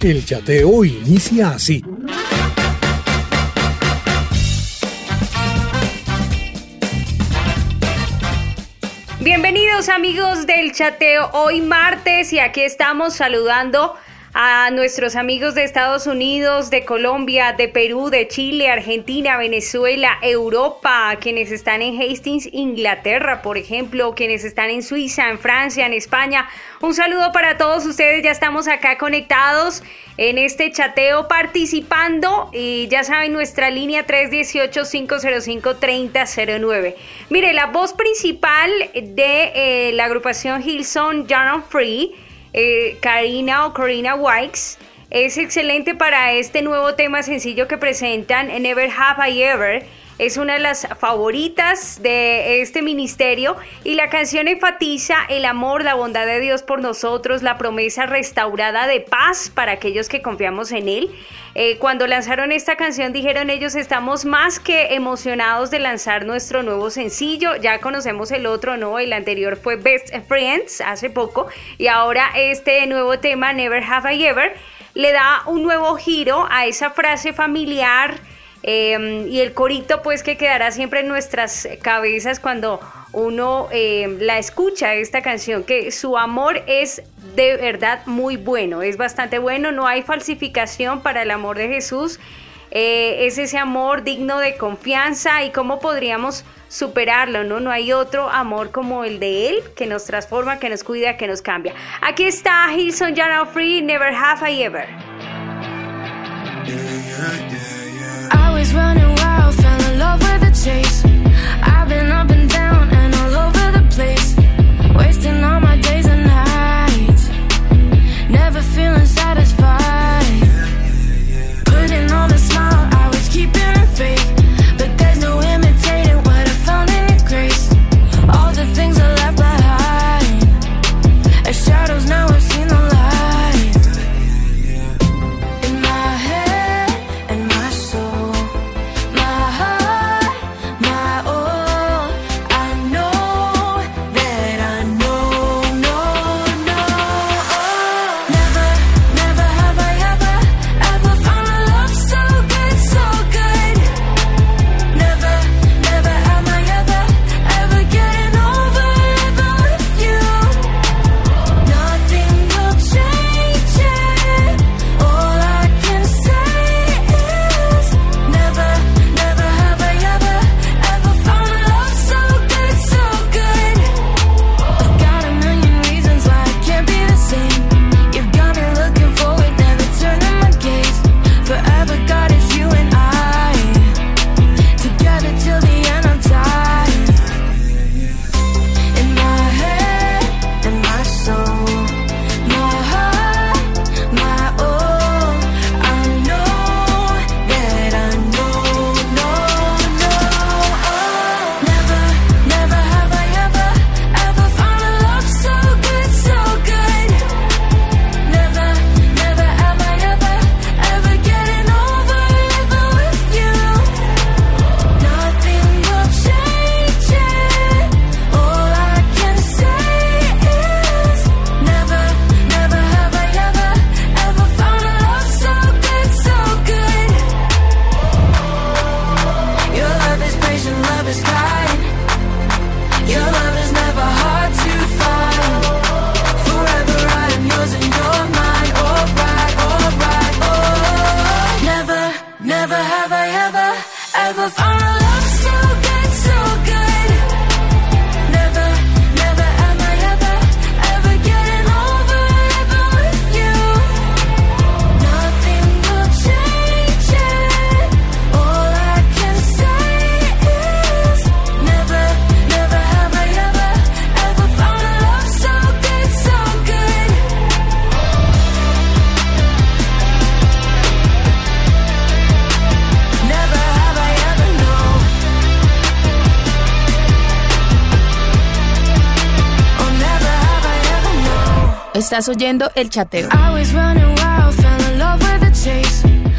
El chateo inicia así. Bienvenidos amigos del chateo, hoy martes y aquí estamos saludando a nuestros amigos de Estados Unidos, de Colombia, de Perú, de Chile, Argentina, Venezuela, Europa, quienes están en Hastings, Inglaterra, por ejemplo, quienes están en Suiza, en Francia, en España. Un saludo para todos ustedes, ya estamos acá conectados en este chateo participando y ya saben nuestra línea 318-505-3009. Mire, la voz principal de eh, la agrupación Hillsong John Free eh, Karina o Corina Wikes es excelente para este nuevo tema sencillo que presentan, Never Have I Ever. Es una de las favoritas de este ministerio y la canción enfatiza el amor, la bondad de Dios por nosotros, la promesa restaurada de paz para aquellos que confiamos en Él. Eh, cuando lanzaron esta canción dijeron ellos estamos más que emocionados de lanzar nuestro nuevo sencillo. Ya conocemos el otro, ¿no? El anterior fue Best Friends hace poco y ahora este nuevo tema, Never Have I Ever, le da un nuevo giro a esa frase familiar Em, y el corito pues que quedará siempre en nuestras cabezas cuando uno em, la escucha esta canción, que su amor es de verdad muy bueno, es bastante bueno, no hay falsificación para el amor de Jesús, eh, es ese amor digno de confianza y cómo podríamos superarlo, ¿no? No hay otro amor como el de Él que nos transforma, que nos cuida, que nos cambia. Aquí está Hilson John Free, Never Have I Ever. Feeling satisfied. Putting on a smile, I was keeping Estás oyendo el chateo.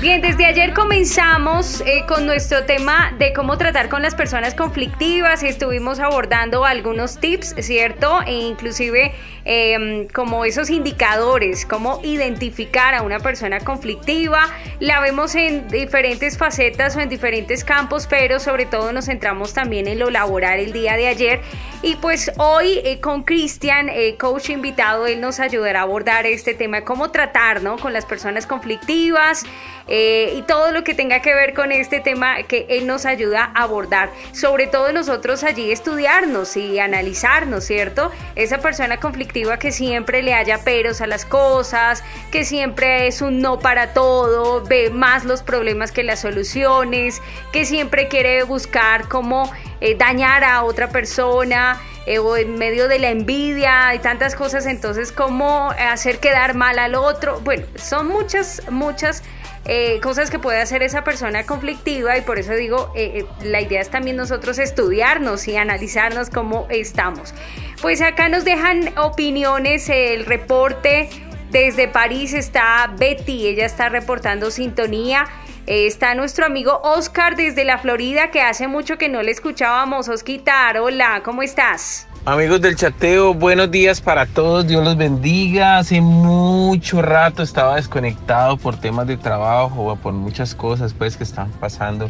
Bien, desde ayer comenzamos eh, con nuestro tema de cómo tratar con las personas conflictivas. Estuvimos abordando algunos tips, ¿cierto? E inclusive em, como esos indicadores, cómo identificar a una persona conflictiva. La vemos en diferentes facetas o en diferentes campos, pero sobre todo nos centramos también en lo laboral el día de ayer. Y pues hoy eh, con Cristian, eh, coach invitado, él nos ayudará a abordar este tema, cómo tratar ¿no? con las personas conflictivas. Eh, y todo lo que tenga que ver con este tema que Él nos ayuda a abordar. Sobre todo nosotros allí estudiarnos y analizarnos, ¿cierto? Esa persona conflictiva que siempre le haya peros a las cosas, que siempre es un no para todo, ve más los problemas que las soluciones, que siempre quiere buscar cómo dañar a otra persona. Eh, o en medio de la envidia y tantas cosas, entonces cómo hacer quedar mal al otro. Bueno, son muchas, muchas eh, cosas que puede hacer esa persona conflictiva y por eso digo, eh, la idea es también nosotros estudiarnos y analizarnos cómo estamos. Pues acá nos dejan opiniones, el reporte desde París está Betty, ella está reportando sintonía. Está nuestro amigo Oscar desde la Florida, que hace mucho que no le escuchábamos. Osquitar, hola, ¿cómo estás? Amigos del chateo, buenos días para todos, Dios los bendiga. Hace mucho rato estaba desconectado por temas de trabajo o por muchas cosas pues que están pasando.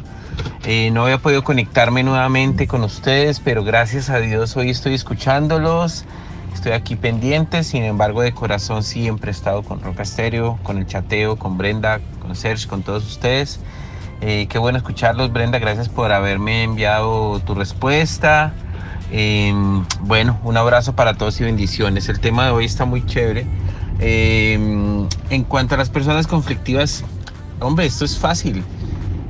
Eh, no había podido conectarme nuevamente con ustedes, pero gracias a Dios hoy estoy escuchándolos. Estoy aquí pendiente, sin embargo de corazón siempre he estado con Roca Estéreo, con el chateo, con Brenda, con Serge, con todos ustedes. Eh, qué bueno escucharlos, Brenda, gracias por haberme enviado tu respuesta. Eh, bueno, un abrazo para todos y bendiciones. El tema de hoy está muy chévere. Eh, en cuanto a las personas conflictivas, hombre, esto es fácil.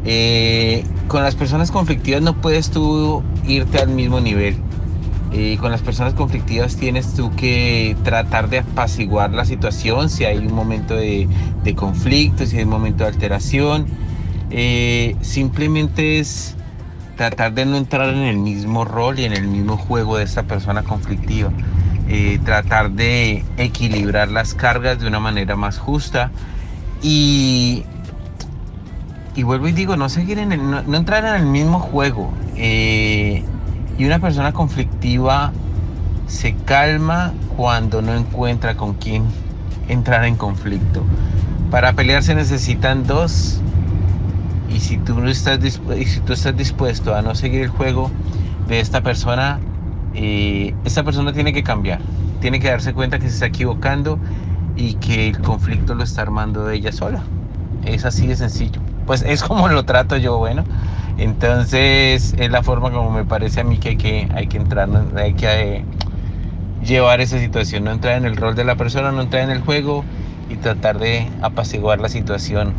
Eh, con las personas conflictivas no puedes tú irte al mismo nivel. Con las personas conflictivas tienes tú que tratar de apaciguar la situación si hay un momento de, de conflicto, si hay un momento de alteración. simplemente es tratar de no entrar en el mismo rol y en el mismo juego de esta persona conflictiva. Eh, tratar de equilibrar las cargas de una manera más justa y, y vuelvo y digo, no seguir en el, no, entrar en el mismo juego. Eh, y una persona conflictiva se calma cuando no encuentra con quién entrar en conflicto. Para pelear se necesitan dos y si tú, estás, si tú estás dispuesto a no seguir el juego de esta persona, eh, esta persona tiene que cambiar. Tiene que darse cuenta que se está equivocando y que el conflicto lo está armando ella sola. Es así de sencillo. Pues es como lo trato yo, bueno. Entonces es la forma como me parece a mí que hay que, hay que entrar, hay que eh, llevar esa situación, no entrar en el rol de la persona, no entrar en el juego y tratar de apaciguar la situación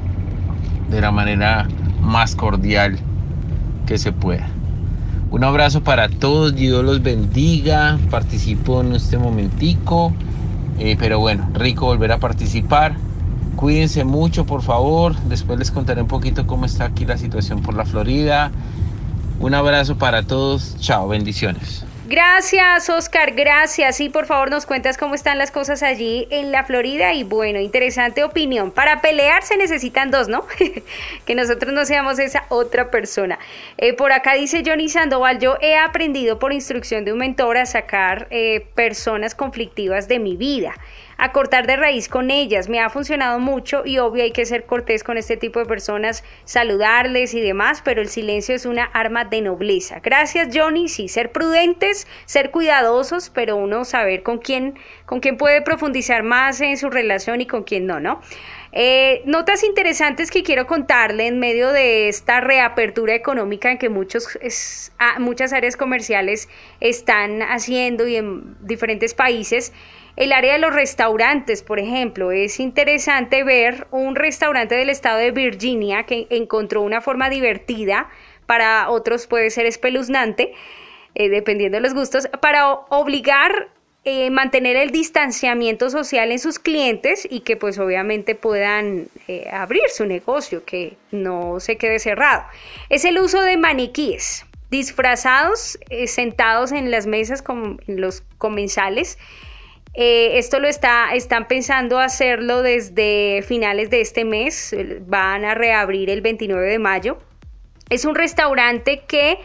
de la manera más cordial que se pueda. Un abrazo para todos, Dios los bendiga. Participo en este momentico, eh, pero bueno, rico volver a participar. Cuídense mucho, por favor. Después les contaré un poquito cómo está aquí la situación por la Florida. Un abrazo para todos. Chao, bendiciones. Gracias, Oscar, gracias. Y por favor nos cuentas cómo están las cosas allí en la Florida. Y bueno, interesante opinión. Para pelear se necesitan dos, ¿no? que nosotros no seamos esa otra persona. Eh, por acá dice Johnny Sandoval, yo he aprendido por instrucción de un mentor a sacar eh, personas conflictivas de mi vida a cortar de raíz con ellas. Me ha funcionado mucho y obvio hay que ser cortés con este tipo de personas, saludarles y demás, pero el silencio es una arma de nobleza. Gracias Johnny, sí, ser prudentes, ser cuidadosos, pero uno saber con quién, con quién puede profundizar más en su relación y con quién no, ¿no? Eh, notas interesantes que quiero contarle en medio de esta reapertura económica en que muchos, ah, muchas áreas comerciales están haciendo y en diferentes países. El área de los restaurantes, por ejemplo, es interesante ver un restaurante del estado de Virginia que encontró una forma divertida, para otros puede ser espeluznante, eh, dependiendo de los gustos, para obligar eh, mantener el distanciamiento social en sus clientes y que pues obviamente puedan eh, abrir su negocio, que no se quede cerrado. Es el uso de maniquíes disfrazados, sentados en las mesas como en los comensales Eh, esto lo está, están pensando hacerlo desde finales de este mes, van a reabrir el 29 de mayo. Es un restaurante que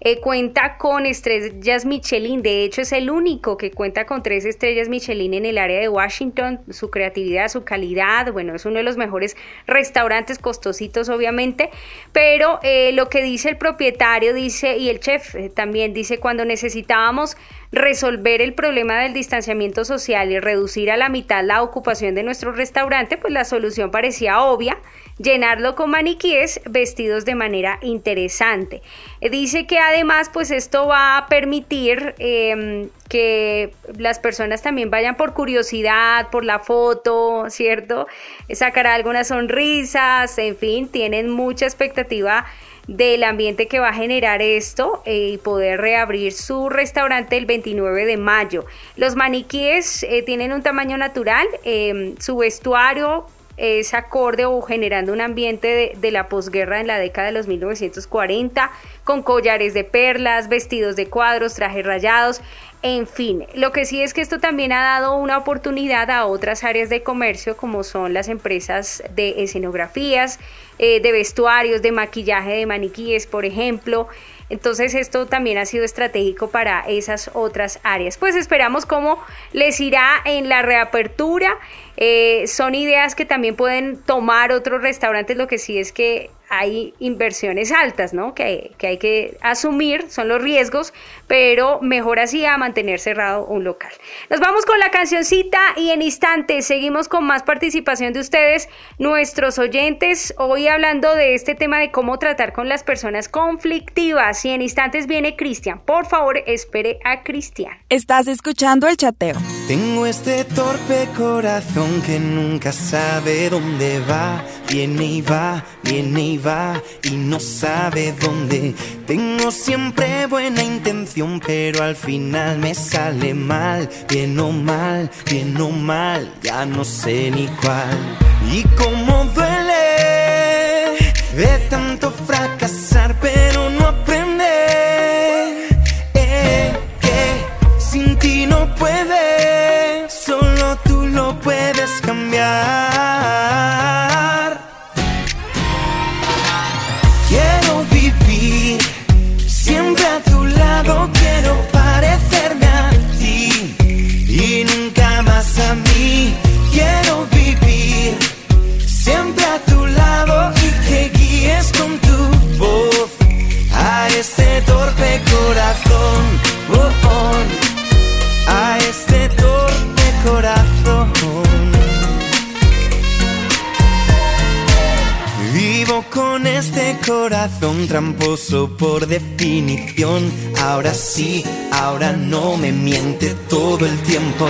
eh, cuenta con estrellas Michelin, de hecho es el único que cuenta con tres estrellas Michelin en el área de Washington, su creatividad, su calidad, bueno, es uno de los mejores restaurantes costositos obviamente, pero eh, lo que dice el propietario dice y el chef eh, también dice cuando necesitábamos resolver el problema del distanciamiento social y reducir a la mitad la ocupación de nuestro restaurante, pues la solución parecía obvia, llenarlo con maniquíes vestidos de manera interesante. Dice que además pues esto va a permitir em, que las personas también vayan por curiosidad, por la foto, ¿cierto? Sacará algunas sonrisas, en fin, tienen mucha expectativa del ambiente que va a generar esto eh, y poder reabrir su restaurante el 29 de mayo. Los maniquíes eh, tienen un tamaño natural, em, su vestuario es acorde o generando un ambiente de, la posguerra en la década de los 1940, con collares de perlas, vestidos de cuadros, trajes rayados, en fin, lo que sí es que esto también ha dado una oportunidad a otras áreas de comercio como son las empresas de escenografías, eh, de vestuarios, de maquillaje de maniquíes, por ejemplo. Entonces esto también ha sido estratégico para esas otras áreas. Pues esperamos cómo les irá en la reapertura. Eh, son ideas que también pueden tomar otros restaurantes, lo que sí es que hay inversiones altas, ¿no? Que, que, hay que asumir, son los riesgos, pero mejor así a mantener cerrado un local. Nos vamos con la cancioncita y en instantes seguimos con más participación de ustedes, nuestros oyentes, hoy hablando de este tema de cómo tratar con las personas conflictivas. Y en instantes viene Cristian. Por favor, espere a Cristian. Estás escuchando el chateo. Tengo este torpe corazón que nunca sabe dónde va, viene y va, viene y y no sabe dónde. Tengo siempre buena intención, pero al final me sale mal, bien o mal, bien o mal, ya no sé ni cuál. Y cómo duele de tanto fracasar, definición. Ahora sí, ahora no me miente todo el tiempo.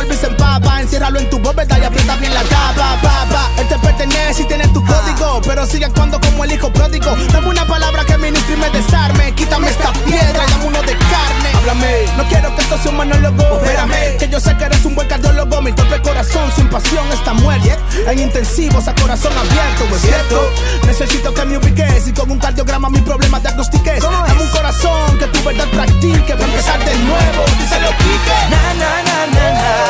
Vuelve y se empapa. Enciérralo en tu bóveda y aprieta bien la tapa Papa, él te pertenece y tiene tu código Pero sigue actuando como el hijo pródigo. Dame una palabra que ministre y me desarme. Quítame esta piedra y dame uno de carne. Háblame, no quiero que esto sea un monólogo Opérame, que yo sé que eres un buen cardiólogo. Mi torpe corazón sin pasión está muerto. En intensivos a corazón abierto, ¿es cierto? Necesito que me ubiques y con un cardiograma mis problemas diagnostiques Dame un corazón que tu verdad practique Para empezar de nuevo, díselo pique Na, na, na, na, na.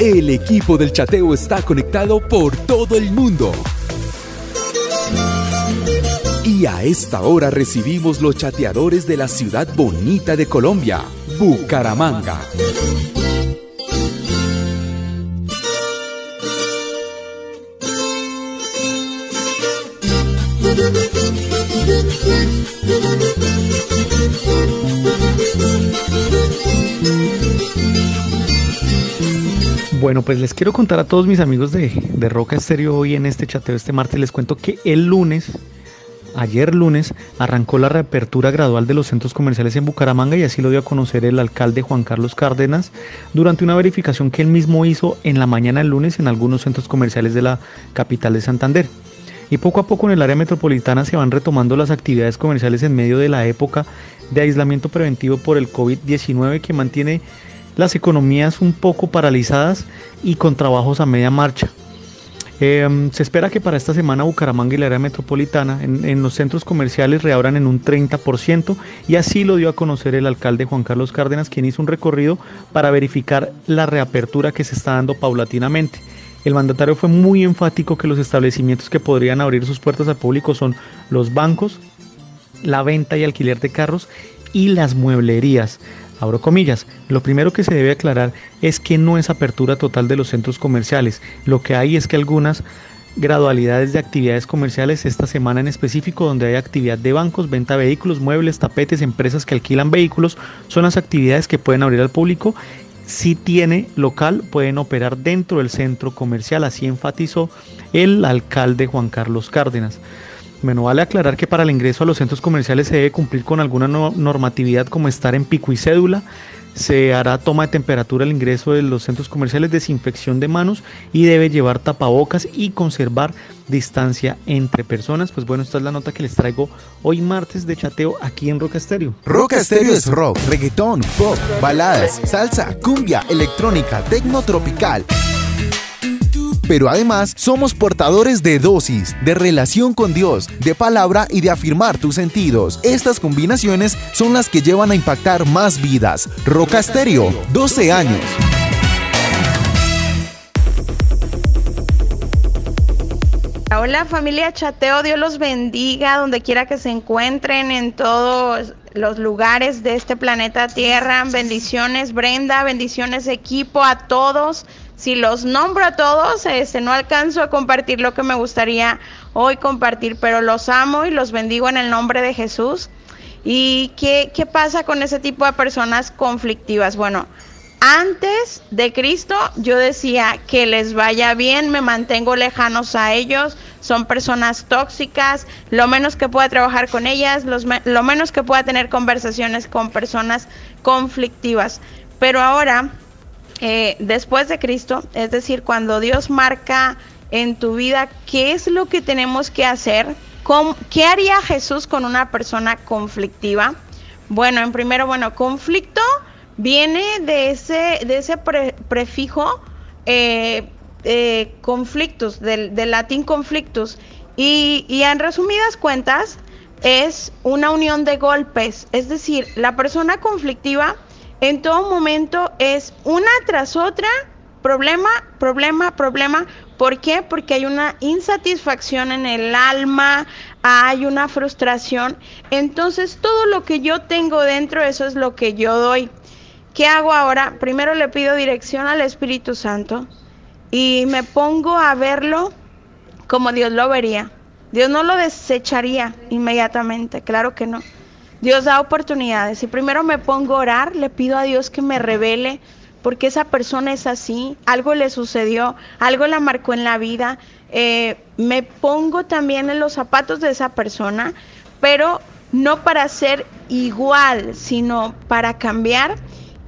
El equipo del chateo está conectado por todo el mundo. Y a esta hora recibimos los chateadores de la ciudad bonita de Colombia, Bucaramanga. Bueno, pues les quiero contar a todos mis amigos de, de Roca Estéreo hoy en este chateo este martes. Les cuento que el lunes, ayer lunes, arrancó la reapertura gradual de los centros comerciales en Bucaramanga y así lo dio a conocer el alcalde Juan Carlos Cárdenas durante una verificación que él mismo hizo en la mañana del lunes en algunos centros comerciales de la capital de Santander. Y poco a poco en el área metropolitana se van retomando las actividades comerciales en medio de la época de aislamiento preventivo por el COVID-19 que mantiene las economías un poco paralizadas y con trabajos a media marcha. Eh, se espera que para esta semana Bucaramanga y la área metropolitana en, en, los centros comerciales reabran en un 30% y así lo dio a conocer el alcalde Juan Carlos Cárdenas, quien hizo un recorrido para verificar la reapertura que se está dando paulatinamente. El mandatario fue muy enfático que los establecimientos que podrían abrir sus puertas al público son los bancos, la venta y alquiler de carros y las mueblerías abro comillas, lo primero que se debe aclarar es que no es apertura total de los centros comerciales, lo que hay es que algunas gradualidades de actividades comerciales esta semana en específico donde hay actividad de bancos, venta de vehículos, muebles, tapetes, empresas que alquilan vehículos, son las actividades que pueden abrir al público. Si tiene local, pueden operar dentro del centro comercial, así enfatizó el alcalde Juan Carlos Cárdenas. Bueno, vale aclarar que para el ingreso a los centros comerciales se debe cumplir con alguna no normatividad como estar en pico y cédula. Se hará toma de temperatura al ingreso de los centros comerciales, desinfección de manos y debe llevar tapabocas y conservar distancia entre personas. Pues bueno, esta es la nota que les traigo hoy martes de chateo aquí en Roca Estéreo. Roca Estéreo es rock, reggaetón, pop, baladas, salsa, cumbia, electrónica, tecno tropical pero además somos portadores de dosis, de relación con Dios, de palabra y de afirmar tus sentidos. Estas combinaciones son las que llevan a impactar más vidas. Roca Estéreo, 12 años. Hola familia Chateo, Dios los bendiga donde quiera que se encuentren en todos los lugares de este planeta Tierra. Bendiciones Brenda, bendiciones equipo a todos. Si los nombro a todos, este, no alcanzo a compartir lo que me gustaría hoy compartir, pero los amo y los bendigo en el nombre de Jesús. ¿Y qué, qué pasa con ese tipo de personas conflictivas? Bueno, antes de Cristo yo decía que les vaya bien, me mantengo lejanos a ellos, son personas tóxicas, lo menos que pueda trabajar con ellas, los lo menos que pueda tener conversaciones con personas conflictivas. Pero ahora, eh, después de Cristo, es decir, cuando Dios marca en tu vida qué es lo que tenemos que hacer, ¿Cómo, ¿qué haría Jesús con una persona conflictiva? Bueno, en primero, bueno, conflicto viene de ese, de ese pre, prefijo eh, eh, conflictos, del, del, latín conflictos. Y, y en resumidas cuentas, es una unión de golpes. Es decir, la persona conflictiva en todo momento es una tras otra, problema, problema, problema. ¿Por qué? Porque hay una insatisfacción en el alma, hay una frustración. Entonces, todo lo que yo tengo dentro, eso es lo que yo doy. ¿Qué hago ahora? Primero le pido dirección al Espíritu Santo y me pongo a verlo como Dios lo vería. Dios no lo desecharía inmediatamente, claro que no. Dios da oportunidades. Y primero me pongo a orar, le pido a Dios que me revele porque esa persona es así, algo le sucedió, algo la marcó en la vida. Eh, me pongo también en los zapatos de esa persona, pero no para ser igual, sino para cambiar.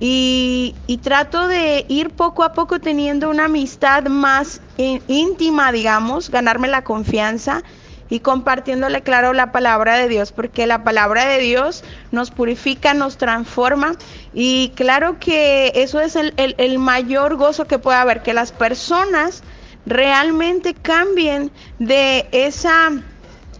Y, y, trato de ir poco a poco teniendo una amistad más íntima, digamos, ganarme la confianza y compartiéndole, claro, la palabra de Dios, porque la palabra de Dios nos purifica, nos transforma y claro que eso es el, el mayor gozo que puede haber, que las personas realmente cambien de esa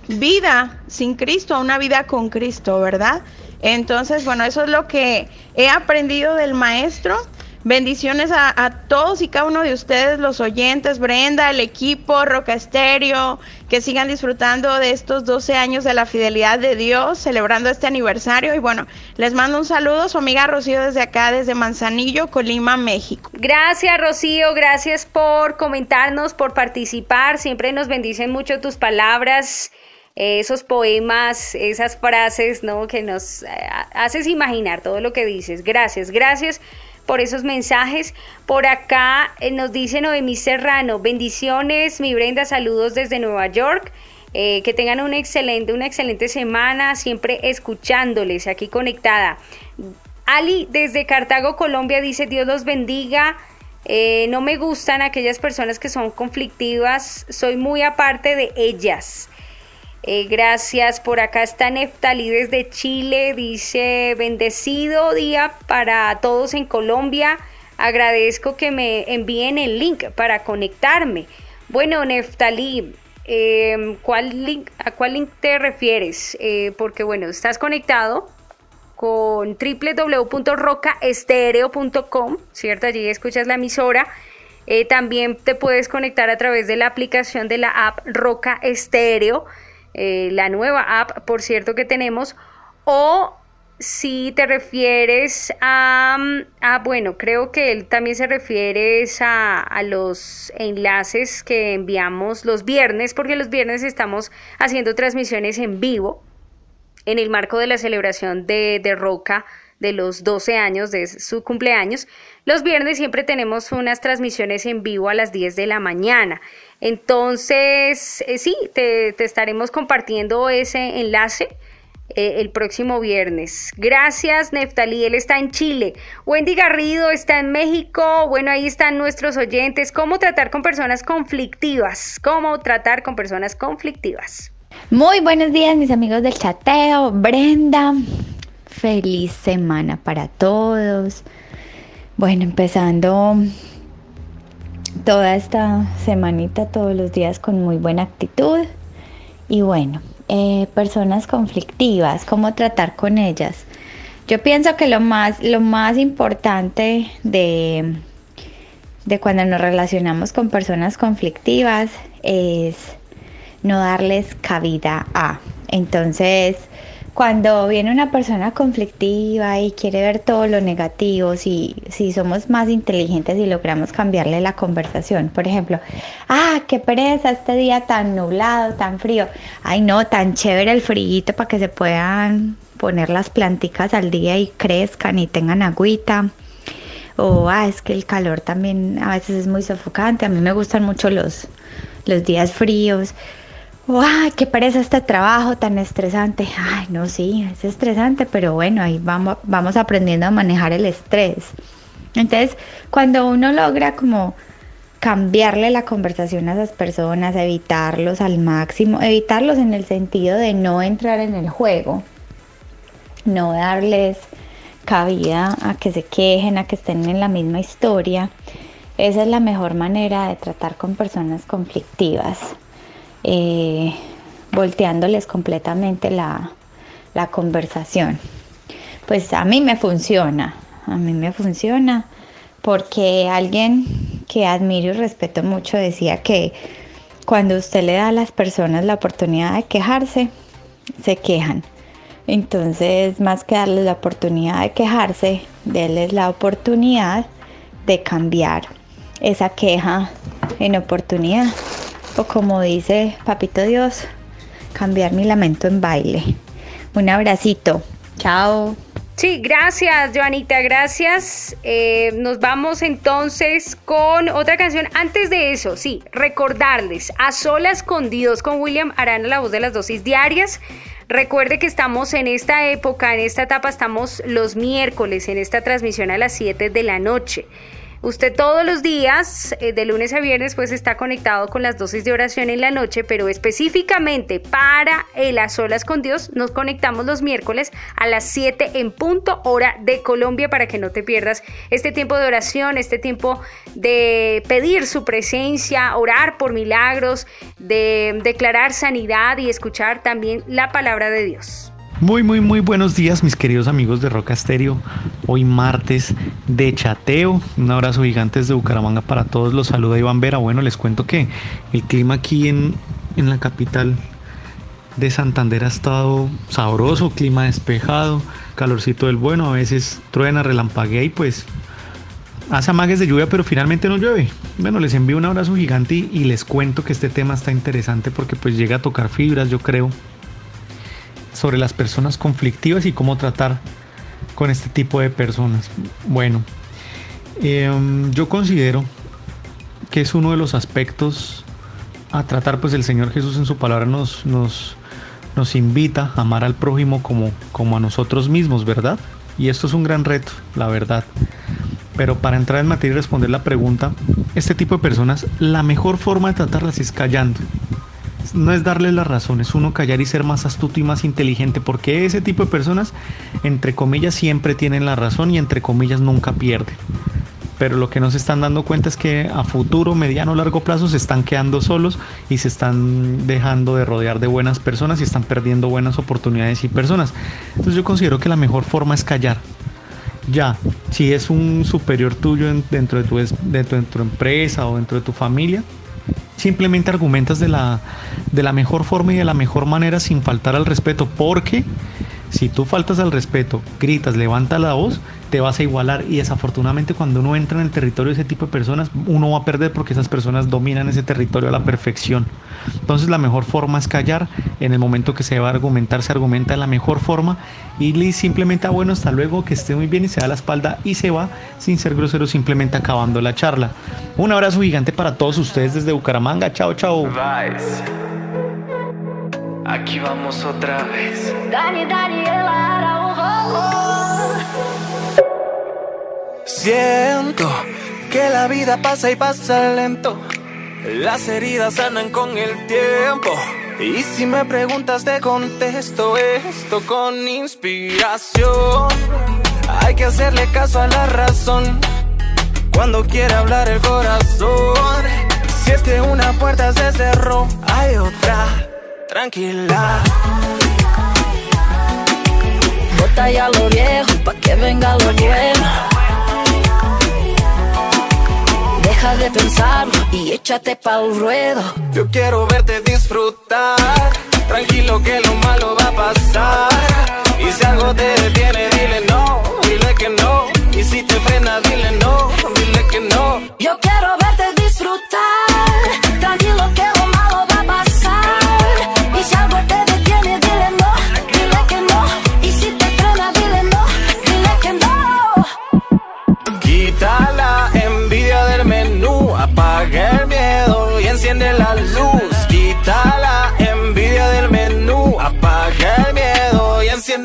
vida sin Cristo a una vida con Cristo, ¿verdad? Entonces, bueno, eso es lo que he aprendido del maestro Bendiciones a, todos y cada uno de ustedes, los oyentes, Brenda, el equipo, Roca Estéreo, que sigan disfrutando de estos 12 años de la fidelidad de Dios, celebrando este aniversario. Y bueno, les mando un saludo, su amiga Rocío desde acá, desde Manzanillo, Colima, México. Gracias, Rocío, gracias por comentarnos, por participar. Siempre nos bendicen mucho tus palabras esos poemas, esas frases, ¿no? Que nos eh, haces imaginar todo lo que dices. Gracias, gracias por esos mensajes. Por acá eh, nos dice Noemí Serrano, bendiciones, mi Brenda, saludos desde Nueva York. Eh, que tengan una excelente, una excelente semana, siempre escuchándoles aquí conectada. Ali desde Cartago, Colombia, dice Dios los bendiga. Eh, no me gustan aquellas personas que son conflictivas, soy muy aparte de ellas. Eh, gracias. Por acá está Neftalí desde Chile. Dice, bendecido día para todos en Colombia. Agradezco que me envíen el link para conectarme. Bueno, Neftalí, em, ¿cuál link, ¿a cuál link te refieres? Eh, porque bueno, estás conectado con www.rocaestereo.com, ¿cierto? Allí escuchas la emisora. Eh, también te puedes conectar a través de la aplicación de la app Roca Estéreo. Eh, la nueva app, por cierto, que tenemos, o si te refieres a, bueno, creo que él también se refiere a, a, los enlaces que enviamos los viernes, porque los viernes estamos haciendo transmisiones en vivo en el marco de la celebración de, de Roca de los 12 años de su cumpleaños. Los viernes siempre tenemos unas transmisiones en vivo a las 10 de la mañana. Entonces, eh, sí, te, estaremos compartiendo ese enlace. Eh, el próximo viernes. Gracias, Neftalí. Él está en Chile. Wendy Garrido está en México. Bueno, ahí están nuestros oyentes. ¿Cómo tratar con personas conflictivas? ¿Cómo tratar con personas conflictivas? Muy buenos días, mis amigos del chateo. Brenda, feliz semana para todos. Bueno, empezando toda esta semanita, todos los días con muy buena actitud. Y bueno, eh, personas conflictivas, cómo tratar con ellas. Yo pienso que lo más, lo más importante de, de cuando nos relacionamos con personas conflictivas es no darles cabida a. Entonces, cuando viene una persona conflictiva y quiere ver todo lo negativo, si, si somos más inteligentes y logramos cambiarle la conversación, por ejemplo, ah, qué pereza este día tan nublado, tan frío, ay no, tan chévere el frío para que se puedan poner las planticas al día y crezcan y tengan agüita. O ah, es que el calor también a veces es muy sofocante, a mí me gustan mucho los, los días fríos ¡Wow! ¡Qué pereza este trabajo tan estresante! Ay, no, sí, es estresante, pero bueno, ahí vamos, vamos aprendiendo a manejar el estrés. Entonces, cuando uno logra como cambiarle la conversación a esas personas, evitarlos al máximo, evitarlos en el sentido de no entrar en el juego, no darles cabida a que se quejen, a que estén en la misma historia, esa es la mejor manera de tratar con personas conflictivas. Eh, volteándoles completamente la, la conversación. Pues a mí me funciona, a mí me funciona porque alguien que admiro y respeto mucho decía que cuando usted le da a las personas la oportunidad de quejarse, se quejan. Entonces, más que darles la oportunidad de quejarse, denles la oportunidad de cambiar esa queja en oportunidad o como dice Papito Dios, cambiar mi lamento en baile. Un abracito. Chao. Sí, gracias, Joanita, gracias. Eh, nos vamos entonces con otra canción. Antes de eso, sí, recordarles, a solas con Dios con William Arana, la voz de las dosis diarias. Recuerde que estamos en esta época, en esta etapa, estamos los miércoles en esta transmisión a las 7 de la noche. Usted todos los días, eh, de lunes a viernes, pues está conectado con las dosis de oración en la noche, pero específicamente para el A Solas con Dios, nos conectamos los miércoles a las 7 en punto hora de Colombia para que no te pierdas este tiempo de oración, este tiempo de pedir su presencia, orar por milagros, de declarar sanidad y escuchar también la palabra de Dios. Muy, muy, muy buenos días, mis queridos amigos de Roca Estéreo. Hoy martes de chateo. Un abrazo gigante desde Bucaramanga para todos. Los saluda Iván Vera. Bueno, les cuento que el clima aquí en, en la capital de Santander ha estado sabroso, clima despejado, calorcito del bueno. A veces truena, relampaguea y pues hace amagues de lluvia, pero finalmente no llueve. Bueno, les envío un abrazo gigante y, y les cuento que este tema está interesante porque pues llega a tocar fibras, yo creo sobre las personas conflictivas y cómo tratar con este tipo de personas. Bueno, em, yo considero que es uno de los aspectos a tratar, pues el Señor Jesús en su palabra nos, nos, nos invita a amar al prójimo como, como a nosotros mismos, ¿verdad? Y esto es un gran reto, la verdad. Pero para entrar en materia y responder la pregunta, este tipo de personas, la mejor forma de tratarlas es callando no es darle la razón, es uno callar y ser más astuto y más inteligente, porque ese tipo de personas, entre comillas, siempre tienen la razón y entre comillas nunca pierden. Pero lo que no se están dando cuenta es que a futuro, mediano, largo plazo se están quedando solos y se están dejando de rodear de buenas personas y están perdiendo buenas oportunidades y personas. Entonces yo considero que la mejor forma es callar. Ya, si es un superior tuyo dentro de tu, dentro de tu empresa o dentro de tu familia, simplemente argumentas de la, de la mejor forma y de la mejor manera sin faltar al respeto, porque si tú faltas al respeto, gritas, levanta la voz, te vas a igualar y desafortunadamente cuando uno entra en el territorio de ese tipo de personas, uno va a perder porque esas personas dominan ese territorio a la perfección. Entonces la mejor forma es callar, en el momento que se va a argumentar, se argumenta de la mejor forma y simplemente, ah, bueno, hasta luego, que esté muy bien y se da la espalda y se va sin ser grosero, simplemente acabando la charla. Un abrazo gigante para todos ustedes desde Bucaramanga, chao, chao. Aquí vamos otra vez. Dani, Daniela Siento que la vida pasa y pasa lento. Las heridas sanan con el tiempo. Y si me preguntas te contesto esto con inspiración. Hay que hacerle caso a la razón cuando quiere hablar el corazón. Si es que una puerta se cerró, hay otra, tranquila. Bota ya lo viejo pa' que venga lo nuevo. Deja de pensarlo y échate pa'l ruedo. Yo quiero verte disfrutar. Tranquilo que lo malo va a pasar. Y si algo te detiene, dile no, dile que no.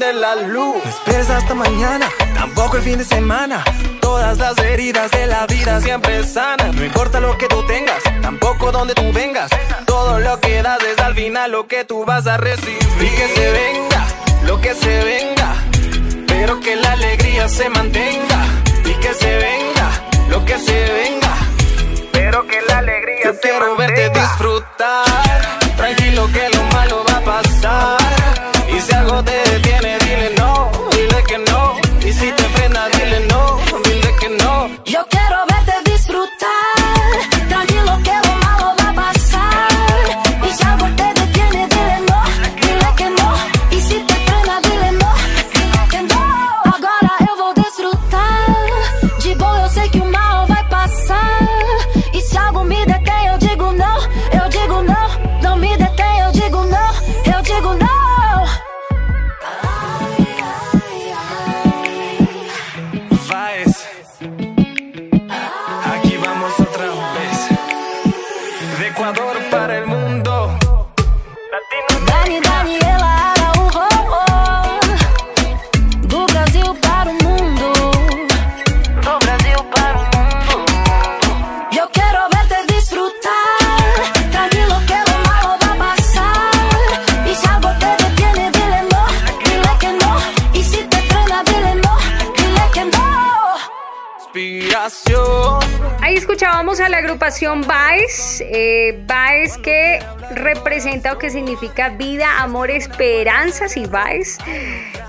Enciende la luz. No esperes hasta mañana, tampoco el fin de semana. Todas las heridas de la vida siempre sanan. No importa lo que tú tengas, tampoco donde tú vengas. Todo lo que das es al final lo que tú vas a recibir. Y que se venga, lo que se venga. Pero que la alegría se mantenga. Y que se venga, lo que se venga. Pero que la alegría Yo quiero verte disfrutar. Tranquilo que lo malo va a pasar. Y si algo te Yo representa o que significa vida, amor, esperanzas y Baez.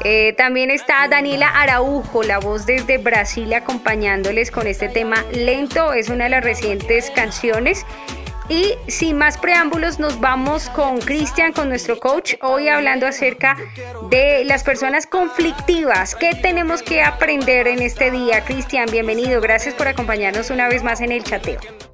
Eh, también está Daniela Araujo, la voz desde Brasil, acompañándoles con este tema lento. Es una de las recientes canciones y sin más preámbulos, nos vamos con Cristian, con nuestro coach, hoy hablando acerca de las personas conflictivas. ¿Qué tenemos que aprender en este día? Cristian, bienvenido. Gracias por acompañarnos una vez más en el chateo.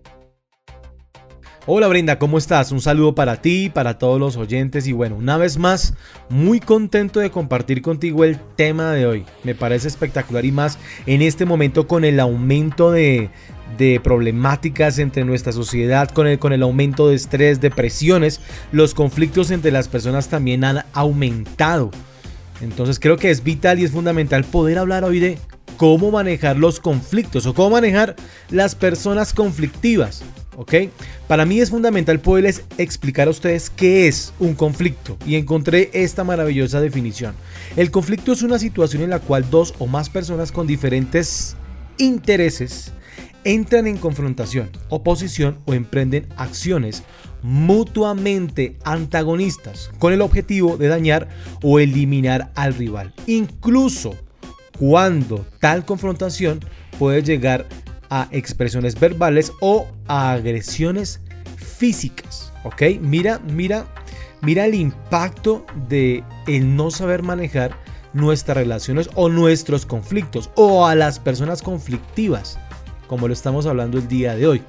Hola Brenda, ¿cómo estás? Un saludo para ti, para todos los oyentes y bueno, una vez más, muy contento de compartir contigo el tema de hoy. Me parece espectacular y más en este momento con el aumento de, de problemáticas entre nuestra sociedad, con el, con el aumento de estrés, depresiones, los conflictos entre las personas también han aumentado. Entonces creo que es vital y es fundamental poder hablar hoy de cómo manejar los conflictos o cómo manejar las personas conflictivas. ¿Ok? Para mí es fundamental poderles explicar a ustedes qué es un conflicto y encontré esta maravillosa definición. El conflicto es una situación en la cual dos o más personas con diferentes intereses entran en confrontación, oposición o emprenden acciones mutuamente antagonistas con el objetivo de dañar o eliminar al rival. Incluso cuando tal confrontación puede llegar a expresiones verbales o a agresiones físicas. ¿Ok? Mira, mira, mira el impacto de el no saber manejar nuestras relaciones o nuestros conflictos o a las personas conflictivas como lo estamos hablando el día de hoy.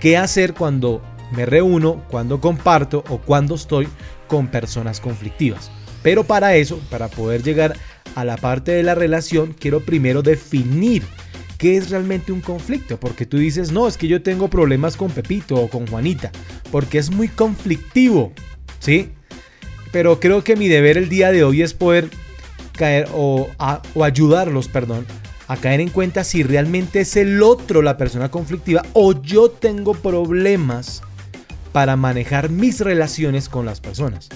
¿Qué hacer cuando me reúno, cuando comparto o cuando estoy con personas conflictivas? Pero para eso, para poder llegar a la parte de la relación, quiero primero definir qué es realmente un conflicto. Porque tú dices, no, es que yo tengo problemas con Pepito o con Juanita, porque es muy conflictivo, ¿sí? Pero creo que mi deber el día de hoy es poder caer o, o ayudarlos, perdón, a caer en cuenta si realmente es el otro la persona conflictiva o yo tengo problemas para manejar mis relaciones con las personas.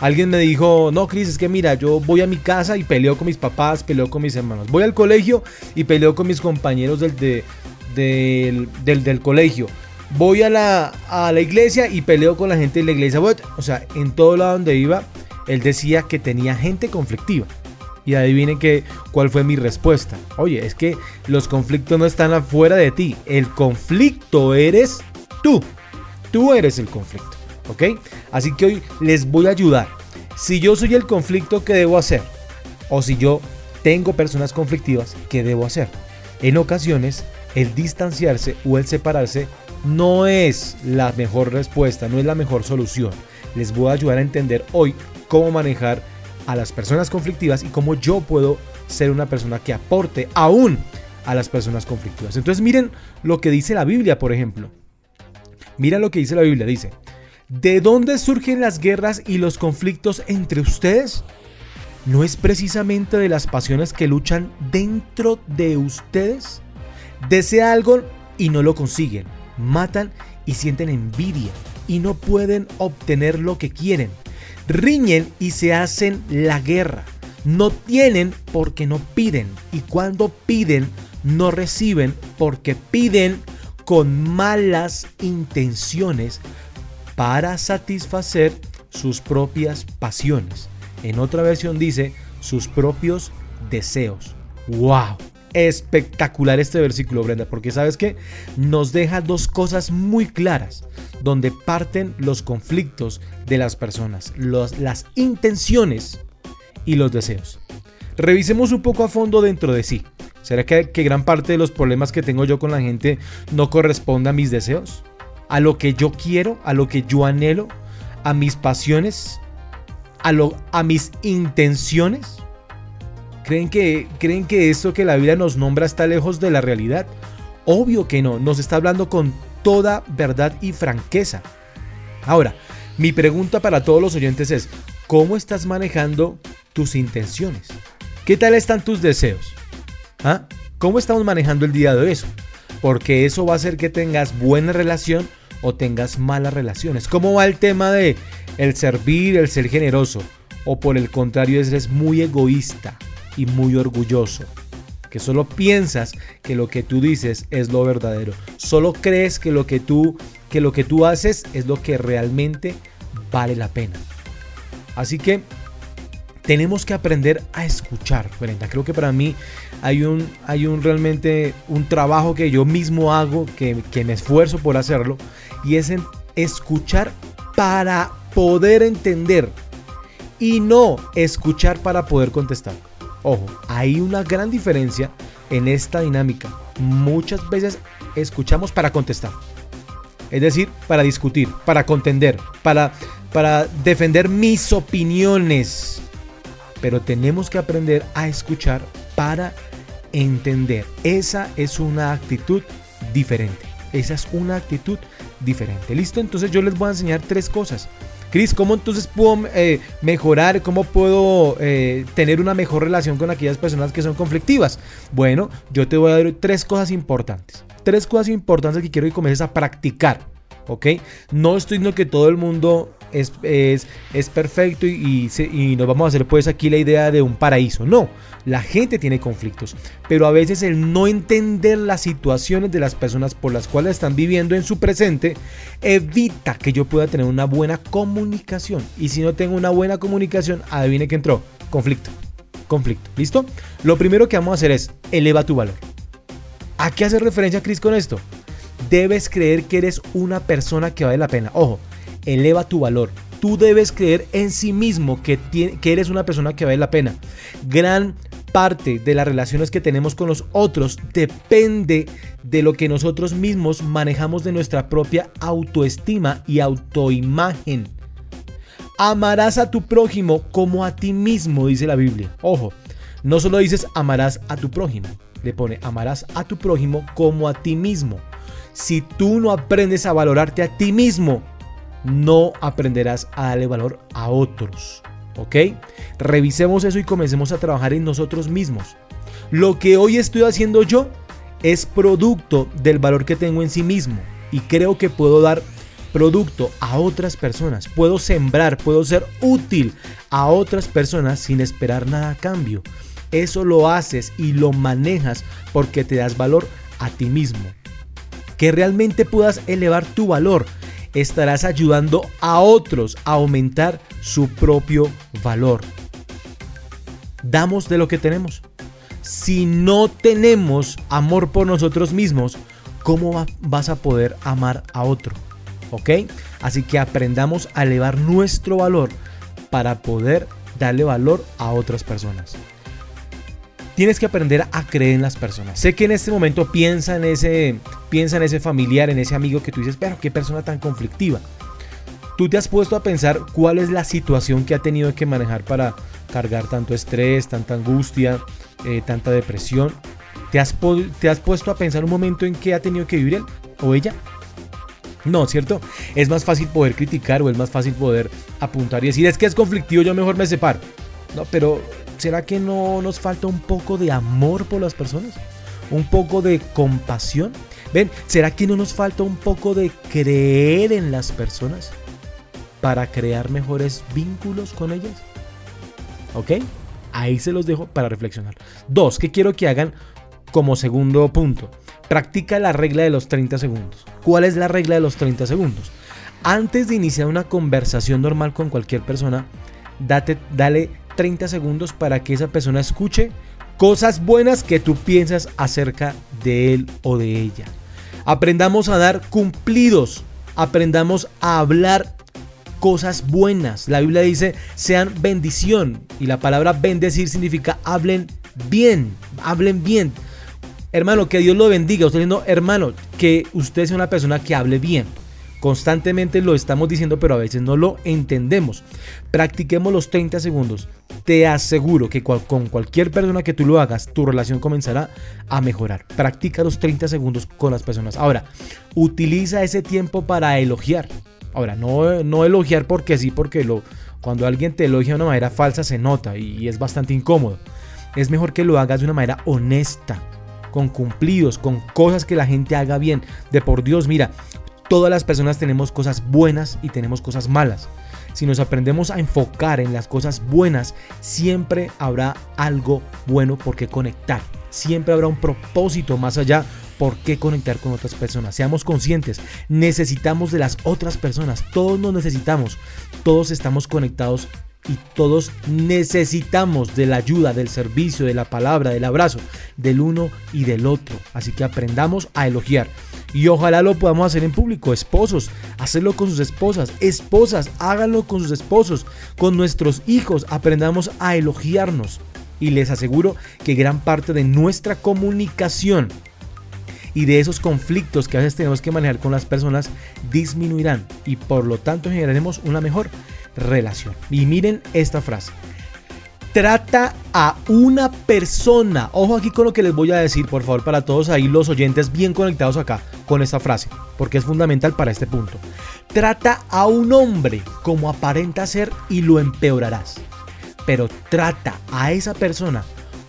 Alguien me dijo, no, Cris, es que mira, yo voy a mi casa y peleo con mis papás, peleo con mis hermanos. Voy al colegio y peleo con mis compañeros del, del, del, colegio. Voy a la, a la iglesia y peleo con la gente de la iglesia. O sea, en todo lado donde iba, él decía que tenía gente conflictiva. Y adivinen que, cuál fue mi respuesta. Oye, es que los conflictos no están afuera de ti. El conflicto eres tú. Tú eres el conflicto. ¿Ok? Así que hoy les voy a ayudar. Si yo soy el conflicto, ¿qué debo hacer? O si yo tengo personas conflictivas, ¿qué debo hacer? En ocasiones, el distanciarse o el separarse no es la mejor respuesta, no es la mejor solución. Les voy a ayudar a entender hoy cómo manejar a las personas conflictivas y cómo yo puedo ser una persona que aporte aún a las personas conflictivas. Entonces miren lo que dice la Biblia, por ejemplo. Mira lo que dice la Biblia, dice, ¿de dónde surgen las guerras y los conflictos entre ustedes? ¿No es precisamente de las pasiones que luchan dentro de ustedes? Desea algo y no lo consiguen, matan y sienten envidia y no pueden obtener lo que quieren riñen y se hacen la guerra. No tienen porque no piden. Y cuando piden, no reciben porque piden con malas intenciones para satisfacer sus propias pasiones. En otra versión dice sus propios deseos. ¡Wow! espectacular este versículo, Brenda, porque sabes que nos deja dos cosas muy claras, donde parten los conflictos de las personas, las intenciones y los deseos. Revisemos un poco a fondo dentro de sí. ¿Será que, que gran parte de los problemas que tengo yo con la gente no corresponde a mis deseos? ¿A lo que yo quiero? ¿A lo que yo anhelo? ¿A mis pasiones? ¿A, lo, a mis intenciones? ¿Creen que, ¿Creen que esto que la Biblia nos nombra está lejos de la realidad? Obvio que no, nos está hablando con toda verdad y franqueza. Ahora, mi pregunta para todos los oyentes es, ¿cómo estás manejando tus intenciones? ¿Qué tal están tus deseos? ¿Ah? ¿Cómo estamos manejando el día de eso? Porque eso va a hacer que tengas buena relación o tengas malas relaciones. ¿Cómo va el tema de el servir, el ser generoso? O por el contrario, eres muy egoísta y muy orgulloso. que solo piensas que lo que tú dices es lo verdadero. Solo crees que lo que tú, que lo que tú haces es lo que realmente vale la pena. Así que tenemos que aprender a escuchar, Brenda. Creo que para mí hay un, hay un realmente un trabajo que yo mismo hago, que, que me esfuerzo por hacerlo, y es escuchar para poder entender y no escuchar para poder contestar. Ojo, hay una gran diferencia en esta dinámica. Muchas veces escuchamos para contestar. Es decir, para discutir, para contender, para, para defender mis opiniones. Pero tenemos que aprender a escuchar para entender. Esa es una actitud diferente. Esa es una actitud diferente. ¿Listo? Entonces yo les voy a enseñar tres cosas. Cris, ¿cómo entonces puedo eh, mejorar? ¿Cómo puedo eh, tener una mejor relación con aquellas personas que son conflictivas? Bueno, yo te voy a dar tres cosas importantes. Tres cosas importantes que quiero que comiences a practicar. ¿Ok? No estoy diciendo que todo el mundo es, es, perfecto y, y, nos vamos a hacer pues aquí la idea de un paraíso. No, la gente tiene conflictos, pero a veces el no entender las situaciones de las personas por las cuales están viviendo en su presente evita que yo pueda tener una buena comunicación. Y si no tengo una buena comunicación, adivine que entró, conflicto. Conflicto, ¿listo? Lo primero que vamos a hacer es eleva tu valor. ¿A qué hace referencia Chris con esto? Debes creer que eres una persona que vale la pena. Ojo, eleva tu valor. Tú debes creer en sí mismo que, eres una persona que vale la pena. Gran parte de las relaciones que tenemos con los otros depende de lo que nosotros mismos manejamos de nuestra propia autoestima y autoimagen. Amarás a tu prójimo como a ti mismo, dice la Biblia. Ojo, no solo dices amarás a tu prójimo, le pone amarás a tu prójimo como a ti mismo. Si tú no aprendes a valorarte a ti mismo, no aprenderás a darle valor a otros. ¿Ok? Revisemos eso y comencemos a trabajar en nosotros mismos. Lo que hoy estoy haciendo yo es producto del valor que tengo en sí mismo y creo que puedo dar producto a otras personas. Puedo sembrar, puedo ser útil a otras personas sin esperar nada a cambio. Eso lo haces y lo manejas porque te das valor a ti mismo. Que realmente puedas elevar tu valor estarás ayudando a otros a aumentar su propio valor. Damos de lo que tenemos. Si no tenemos amor por nosotros mismos, ¿cómo vas a poder amar a otro? ¿Ok? Así que aprendamos a elevar nuestro valor para poder darle valor a otras personas tienes que aprender a creer en las personas. Sé que en este momento piensa en ese, piensa en ese familiar, en ese amigo que tú dices, pero qué persona tan conflictiva. Tú te has puesto a pensar cuál es la situación que ha tenido que manejar para cargar tanto estrés, tanta angustia, eh, tanta depresión. ¿Te has, ¿Te has puesto a pensar un momento en qué ha tenido que vivir él o ella? No, ¿cierto? Es más fácil poder criticar o es más fácil poder apuntar y decir, es que es conflictivo, yo mejor me separo. No, pero ¿será que no nos falta un poco de amor por las personas? ¿Un poco de compasión? ¿Ven? ¿Será que no nos falta un poco de creer en las personas para crear mejores vínculos con ellas? ¿Ok? Ahí se los dejo para reflexionar. Dos, ¿qué quiero que hagan como segundo punto? Practica la regla de los 30 segundos. ¿Cuál es la regla de los 30 segundos? Antes de iniciar una conversación normal con cualquier persona, date, dale 30 segundos para que esa persona escuche cosas buenas que tú piensas acerca de él o de ella. Aprendamos a dar cumplidos, aprendamos a hablar cosas buenas. La Biblia dice, sean bendición. Y la palabra bendecir significa hablen bien, hablen bien. Hermano, que Dios lo bendiga. Usted diciendo, hermano, que usted sea una persona que hable bien. Constantemente lo estamos diciendo, pero a veces no lo entendemos. Practiquemos los 30 segundos. Te aseguro que con cualquier persona que tú lo hagas, tu relación comenzará a mejorar. Practica los 30 segundos con las personas. Ahora, utiliza ese tiempo para elogiar. Ahora, no, no elogiar porque sí, porque lo, cuando alguien te elogia de una manera falsa se nota y es bastante incómodo. Es mejor que lo hagas de una manera honesta, con cumplidos, con cosas que la gente haga bien. De por Dios, mira, Todas las personas tenemos cosas buenas y tenemos cosas malas. Si nos aprendemos a enfocar en las cosas buenas, siempre habrá algo bueno por qué conectar. Siempre habrá un propósito más allá por qué conectar con otras personas. Seamos conscientes, necesitamos de las otras personas, todos nos necesitamos, todos estamos conectados y todos necesitamos de la ayuda, del servicio, de la palabra, del abrazo, del uno y del otro. Así que aprendamos a elogiar. Y ojalá lo podamos hacer en público. Esposos, hacerlo con sus esposas. Esposas, háganlo con sus esposos. Con nuestros hijos, aprendamos a elogiarnos. Y les aseguro que gran parte de nuestra comunicación y de esos conflictos que a veces tenemos que manejar con las personas disminuirán y por lo tanto generaremos una mejor relación. Y miren esta frase. Trata a una persona. Ojo aquí con lo que les voy a decir, por favor, para todos ahí los oyentes bien conectados acá con esta frase, porque es fundamental para este punto. Trata a un hombre como aparenta ser y lo empeorarás. Pero trata a esa persona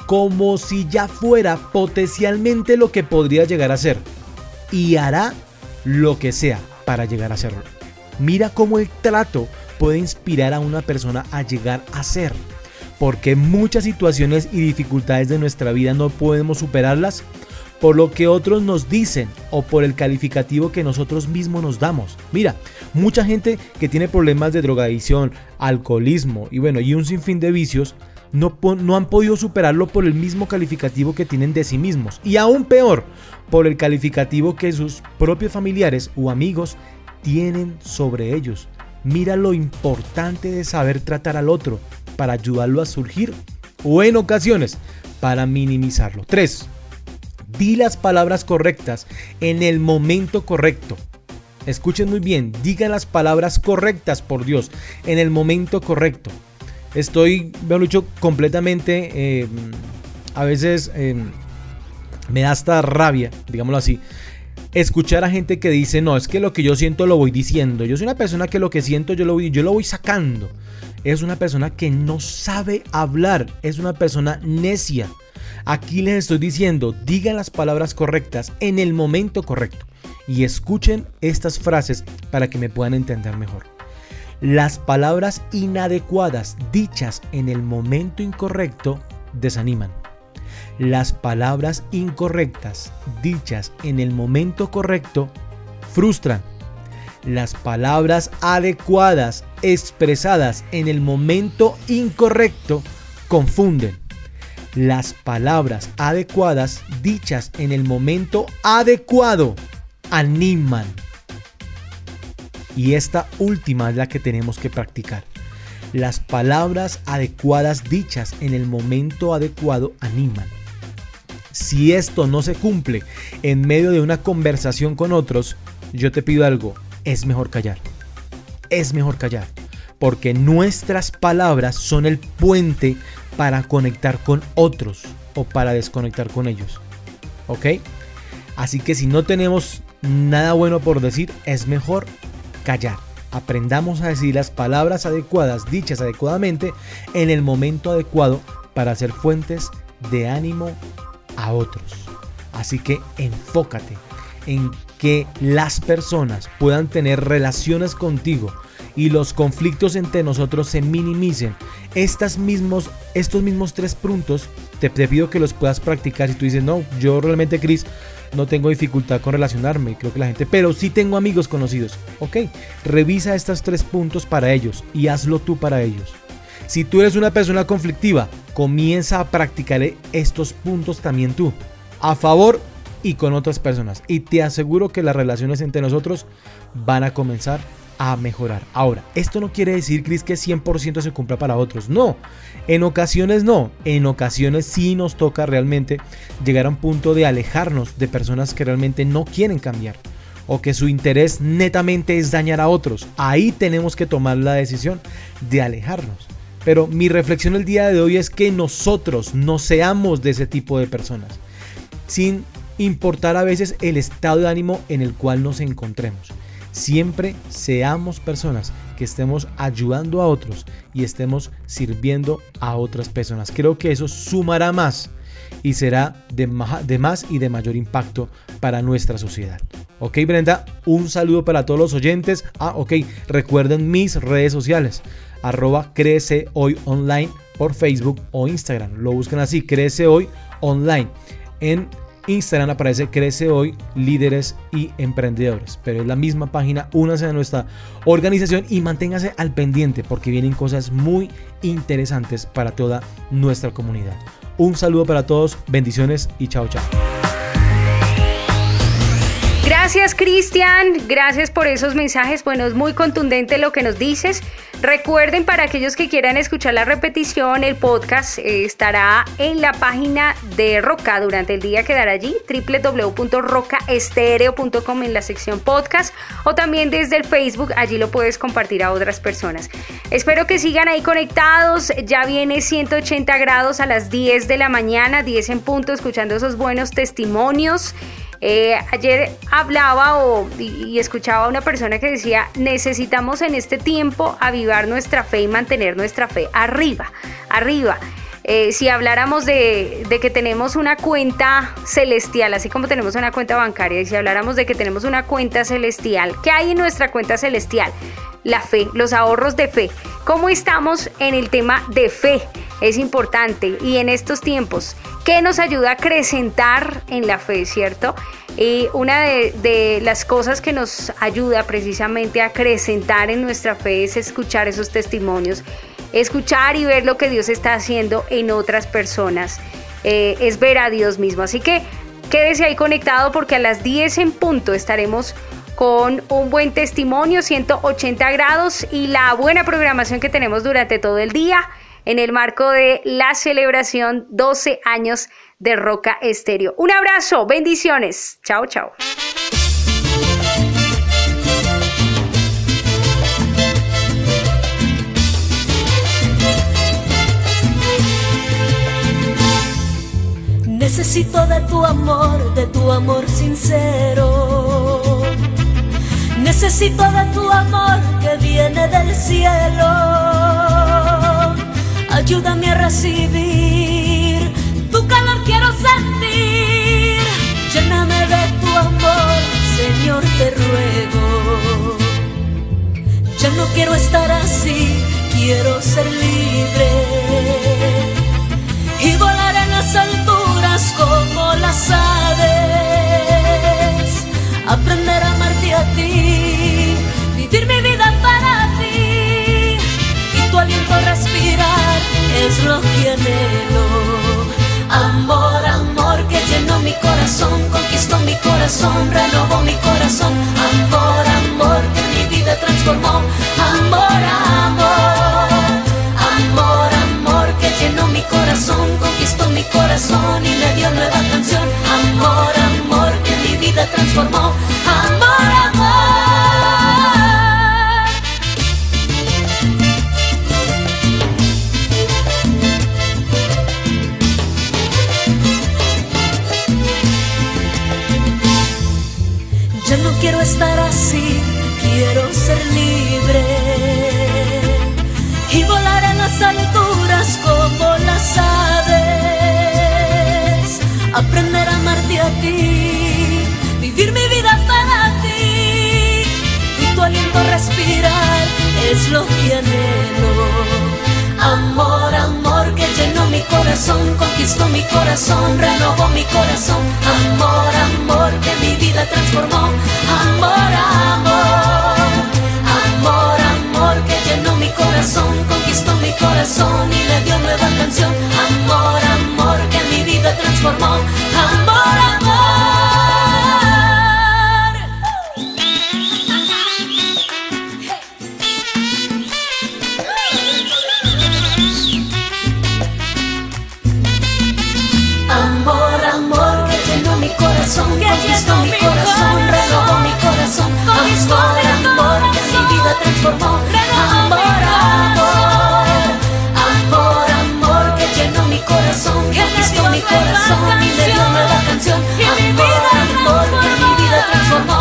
como si ya fuera potencialmente lo que podría llegar a ser. Y hará lo que sea para llegar a serlo. Mira cómo el trato puede inspirar a una persona a llegar a ser. Porque muchas situaciones y dificultades de nuestra vida no podemos superarlas por lo que otros nos dicen o por el calificativo que nosotros mismos nos damos. Mira, mucha gente que tiene problemas de drogadicción, alcoholismo y bueno, y un sinfín de vicios no, no, han podido superarlo por el mismo calificativo que tienen de sí mismos. Y aún peor, por el calificativo que sus propios familiares o amigos tienen sobre ellos. Mira lo importante de saber tratar al otro para ayudarlo a surgir o en ocasiones para minimizarlo. 3. Di las palabras correctas en el momento correcto. Escuchen muy bien, digan las palabras correctas, por Dios, en el momento correcto estoy, veo lucho completamente, eh, a veces eh, me da hasta rabia, digámoslo así, escuchar a gente que dice, no, es que lo que yo siento lo voy diciendo. Yo soy una persona que lo que siento yo lo voy, yo lo voy sacando. Es una persona que no sabe hablar, es una persona necia. Aquí les estoy diciendo, digan las palabras correctas en el momento correcto y escuchen estas frases para que me puedan entender mejor. Las palabras inadecuadas dichas en el momento incorrecto desaniman. Las palabras incorrectas dichas en el momento correcto frustran. Las palabras adecuadas expresadas en el momento incorrecto confunden. Las palabras adecuadas dichas en el momento adecuado animan. Y esta última es la que tenemos que practicar. Las palabras adecuadas dichas en el momento adecuado animan. Si esto no se cumple en medio de una conversación con otros, yo te pido algo, es mejor callar. Es mejor callar. Porque nuestras palabras son el puente para conectar con otros o para desconectar con ellos. ¿Ok? Así que si no tenemos nada bueno por decir, es mejor callar. Aprendamos a decir las palabras adecuadas, dichas adecuadamente, en el momento adecuado para ser fuentes de ánimo a otros. Así que enfócate en que las personas puedan tener relaciones contigo y los conflictos entre nosotros se minimicen. Estas mismos, estos mismos tres puntos te, te pido que los puedas practicar. Si tú dices, no, yo realmente, Chris, no tengo dificultad con relacionarme, creo que la gente, pero sí tengo amigos conocidos. Ok, revisa estos tres puntos para ellos y hazlo tú para ellos. Si tú eres una persona conflictiva, comienza a practicar estos puntos también tú, a favor y con otras personas. Y te aseguro que las relaciones entre nosotros van a comenzar a mejorar. Ahora, esto no quiere decir, Chris, que 100% se cumpla para otros. No, en ocasiones no. En ocasiones sí nos toca realmente llegar a un punto de alejarnos de personas que realmente no quieren cambiar o que su interés netamente es dañar a otros. Ahí tenemos que tomar la decisión de alejarnos. Pero mi reflexión el día de hoy es que nosotros no seamos de ese tipo de personas, sin importar a veces el estado de ánimo en el cual nos encontremos. Siempre seamos personas que estemos ayudando a otros y estemos sirviendo a otras personas. Creo que eso sumará más y será de, más y de mayor impacto para nuestra sociedad. Ok, Brenda, un saludo para todos los oyentes. Ah, ok, recuerden mis redes sociales, arroba crece hoy online por Facebook o Instagram. Lo buscan así, crece hoy online. En Instagram aparece Crece Hoy, Líderes y Emprendedores. Pero es la misma página, únase a nuestra organización y manténgase al pendiente porque vienen cosas muy interesantes para toda nuestra comunidad. Un saludo para todos, bendiciones y chao chao. Gracias Cristian, gracias por esos mensajes. Bueno, es muy contundente lo que nos dices. Recuerden para aquellos que quieran escuchar la repetición, el podcast eh, estará en la página de Roca durante el día quedará allí, www.rocaestereo.com en la sección podcast o también desde el Facebook, allí lo puedes compartir a otras personas. Espero que sigan ahí conectados, ya viene 180 grados a las 10 de la mañana, 10 en punto, escuchando esos buenos testimonios. Eh, ayer hablaba y, escuchaba a una persona que decía, necesitamos en este tiempo avivar nuestra fe y mantener nuestra fe arriba, arriba. Eh, si habláramos de, de, que tenemos una cuenta celestial, así como tenemos una cuenta bancaria, y si habláramos de que tenemos una cuenta celestial, ¿qué hay en nuestra cuenta celestial? La fe, los ahorros de fe. ¿Cómo estamos en el tema de fe? Es importante. Y en estos tiempos, ¿qué nos ayuda a acrecentar en la fe, cierto? Y una de, las cosas que nos ayuda precisamente a acrecentar en nuestra fe es escuchar esos testimonios, escuchar y ver lo que Dios está haciendo en otras personas, eh, es ver a Dios mismo. Así que quédese ahí conectado porque a las 10 en punto estaremos con un buen testimonio, 180 grados y la buena programación que tenemos durante todo el día en el marco de la celebración 12 años de Roca Estéreo. Un abrazo, bendiciones. Chao, chao. Necesito de tu amor, de tu amor sincero. Necesito de tu amor que viene del cielo. Ayúdame a recibir tu calor quiero sentir. Lléname de tu amor, Señor, te ruego. Ya no quiero estar así, quiero ser libre y volar en las alturas como las aves. Aprender a amarte a ti, vivir mi vida para ti y tu aliento respirar es lo que anhelo. Amor, amor que llenó mi corazón, conquistó mi corazón, renovó mi corazón. Amor, amor que mi vida transformó. Amor, amor, amor, amor que llenó mi corazón, mi corazón y me dio nueva canción. Amor, amor que mi vida transformó. Amor, amor. quiero estar así, quiero ser libre y volar en las alturas como las aves, aprender a amarte a ti, vivir mi vida para ti y tu aliento respirar es lo que anhelo. Amor, amor que llenó mi corazón, conquistó mi corazón, renovó mi corazón. Amor, amor que mi vida transformó. Amor, amor, conquistó mi corazón y le dio nueva canción. Amor, amor que mi vida transformó. Amor, amor. Amor, amor que llenó mi corazón, conquistó mi corazón, que transformó. Amor, amor, amor, amor que llenó mi corazón, conquistó mi corazón y me dio nueva canción. Amor, amor que mi vida transformó.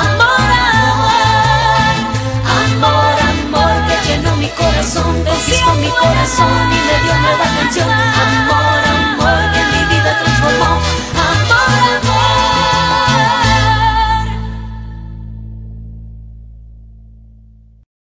Amor, amor, amor, amor que llenó mi corazón, conquistó mi corazón y me dio nueva canción. Amor,